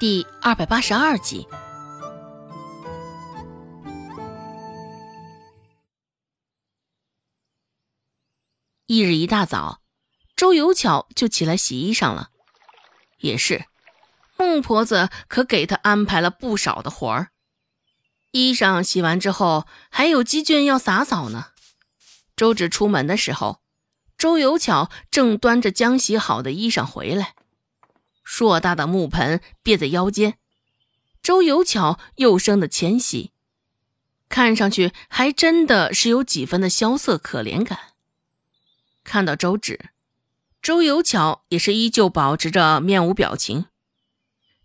第二百八十二集。一日一大早，周有巧就起来洗衣裳了。也是，孟婆子可给她安排了不少的活儿。衣裳洗完之后，还有鸡圈要洒扫呢。周芷出门的时候，周有巧正端着将洗好的衣裳回来。硕大的木盆别在腰间，周有巧又生的纤细，看上去还真的是有几分的萧瑟可怜感。看到周芷，周有巧也是依旧保持着面无表情，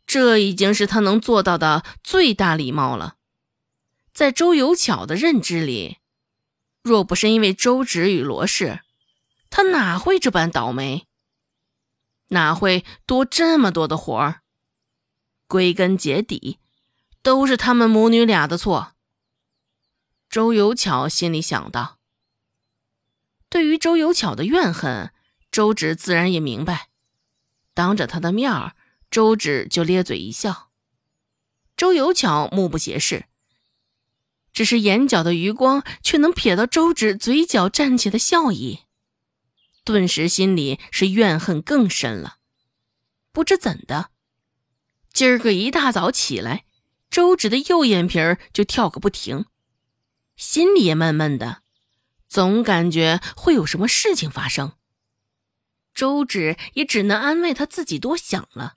这已经是他能做到的最大礼貌了。在周有巧的认知里，若不是因为周芷与罗氏，他哪会这般倒霉？哪会多这么多的活儿？归根结底，都是他们母女俩的错。周有巧心里想到。对于周有巧的怨恨，周芷自然也明白。当着他的面儿，周芷就咧嘴一笑。周有巧目不斜视，只是眼角的余光却能瞥到周芷嘴角绽起的笑意。顿时心里是怨恨更深了，不知怎的，今儿个一大早起来，周芷的右眼皮儿就跳个不停，心里也闷闷的，总感觉会有什么事情发生。周芷也只能安慰他自己多想了。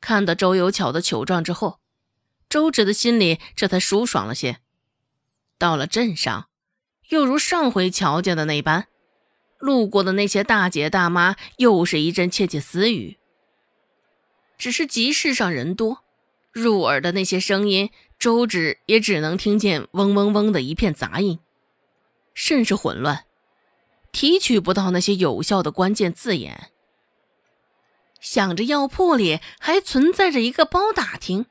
看到周有巧的糗状之后，周芷的心里这才舒爽了些。到了镇上，又如上回瞧见的那般。路过的那些大姐大妈又是一阵窃窃私语。只是集市上人多，入耳的那些声音，周芷也只能听见嗡嗡嗡的一片杂音，甚是混乱，提取不到那些有效的关键字眼。想着药铺里还存在着一个包打听，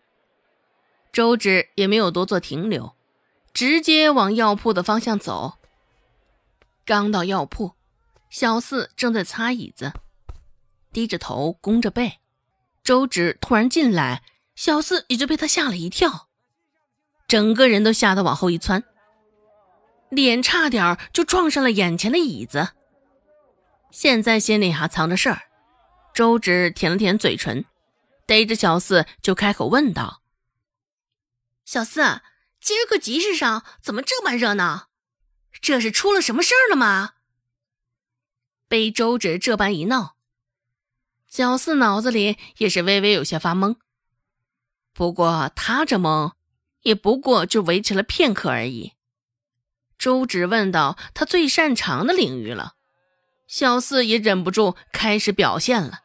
周芷也没有多做停留，直接往药铺的方向走。刚到药铺。小四正在擦椅子，低着头弓着背。周芷突然进来，小四也就被他吓了一跳，整个人都吓得往后一窜，脸差点就撞上了眼前的椅子。现在心里还藏着事儿，周芷舔了舔嘴唇，逮着小四就开口问道：“小四，今儿个集市上怎么这般热闹？这是出了什么事儿了吗？”被周芷这般一闹，小四脑子里也是微微有些发懵。不过他这懵，也不过就维持了片刻而已。周芷问到他最擅长的领域了，小四也忍不住开始表现了。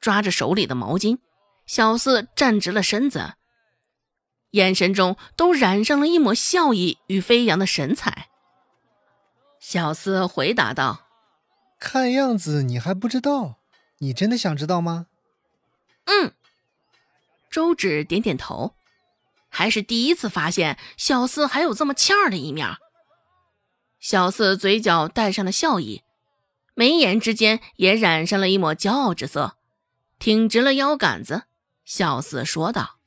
抓着手里的毛巾，小四站直了身子，眼神中都染上了一抹笑意与飞扬的神采。小四回答道。看样子你还不知道，你真的想知道吗？嗯，周芷点点头，还是第一次发现小四还有这么欠儿的一面。小四嘴角带上了笑意，眉眼之间也染上了一抹骄傲之色，挺直了腰杆子。小四说道：“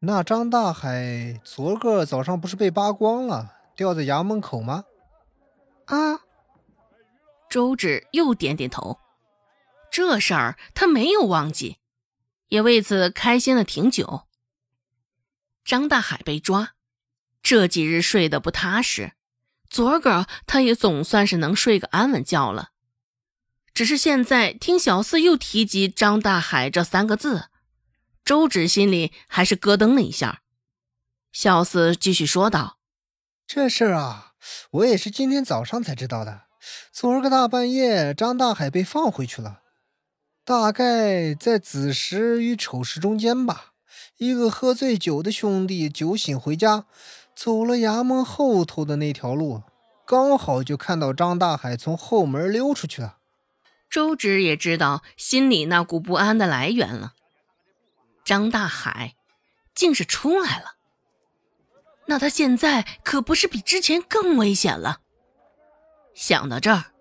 那张大海昨个早上不是被扒光了，吊在衙门口吗？”啊。周芷又点点头，这事儿他没有忘记，也为此开心了挺久。张大海被抓，这几日睡得不踏实，昨个他也总算是能睡个安稳觉了。只是现在听小四又提及张大海这三个字，周芷心里还是咯噔了一下。小四继续说道：“这事儿啊，我也是今天早上才知道的。”昨儿个大半夜，张大海被放回去了，大概在子时与丑时中间吧。一个喝醉酒的兄弟酒醒回家，走了衙门后头的那条路，刚好就看到张大海从后门溜出去了。周芷也知道心里那股不安的来源了。张大海竟是出来了，那他现在可不是比之前更危险了。想到这儿，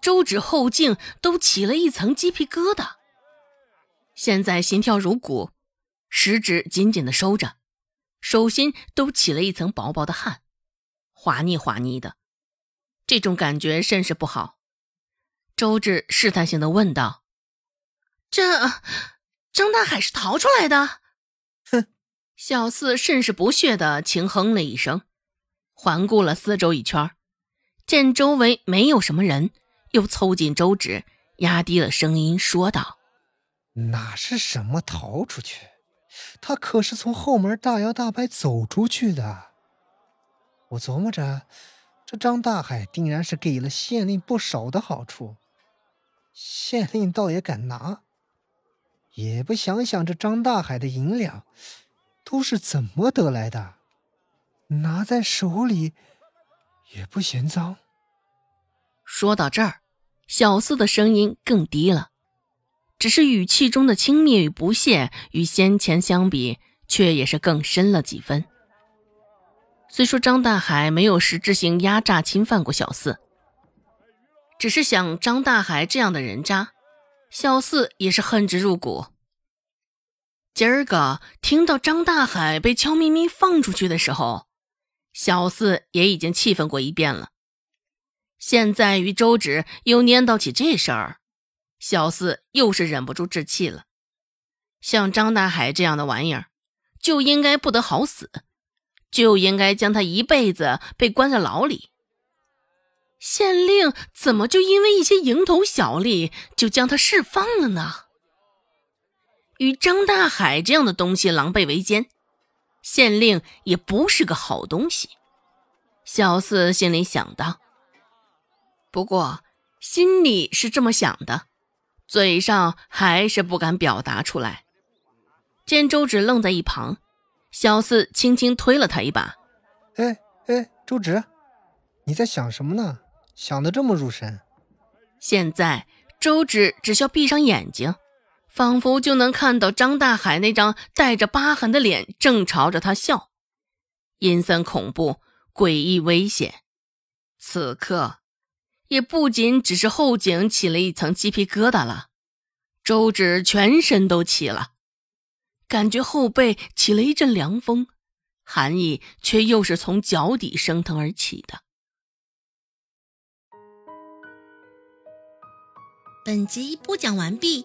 周芷后颈都起了一层鸡皮疙瘩。现在心跳如鼓，食指紧紧的收着，手心都起了一层薄薄的汗，滑腻滑腻的，这种感觉甚是不好。周芷试探性的问道：“这张大海是逃出来的？”哼，小四甚是不屑的轻哼了一声，环顾了四周一圈，见周围没有什么人，又凑近周芷，压低了声音说道：“哪是什么逃出去？他可是从后门大摇大摆走出去的。我琢磨着，这张大海定然是给了县令不少的好处。”县令倒也敢拿，也不想想这张大海的银两都是怎么得来的，拿在手里也不嫌脏。说到这儿，小四的声音更低了，只是语气中的轻蔑与不屑与先前相比，却也是更深了几分。虽说张大海没有实质性压榨侵犯过小四。只是想张大海这样的人渣，小四也是恨之入骨。今儿个听到张大海被悄咪咪放出去的时候，小四也已经气愤过一遍了。现在与周芷又念叨起这事儿，小四又是忍不住置气了。像张大海这样的玩意儿，就应该不得好死，就应该将他一辈子被关在牢里。县令怎么就因为一些蝇头小利就将他释放了呢？与张大海这样的东西狼狈为奸，县令也不是个好东西。小四心里想到，不过心里是这么想的，嘴上还是不敢表达出来。见周芷愣在一旁，小四轻轻推了他一把：“哎哎，周芷，你在想什么呢？”想得这么入神，现在周芷只需要闭上眼睛，仿佛就能看到张大海那张带着疤痕的脸正朝着他笑，阴森恐怖、诡异危险。此刻，也不仅只是后颈起了一层鸡皮疙瘩了，周芷全身都起了，感觉后背起了一阵凉风，寒意却又是从脚底升腾而起的。本集播讲完毕，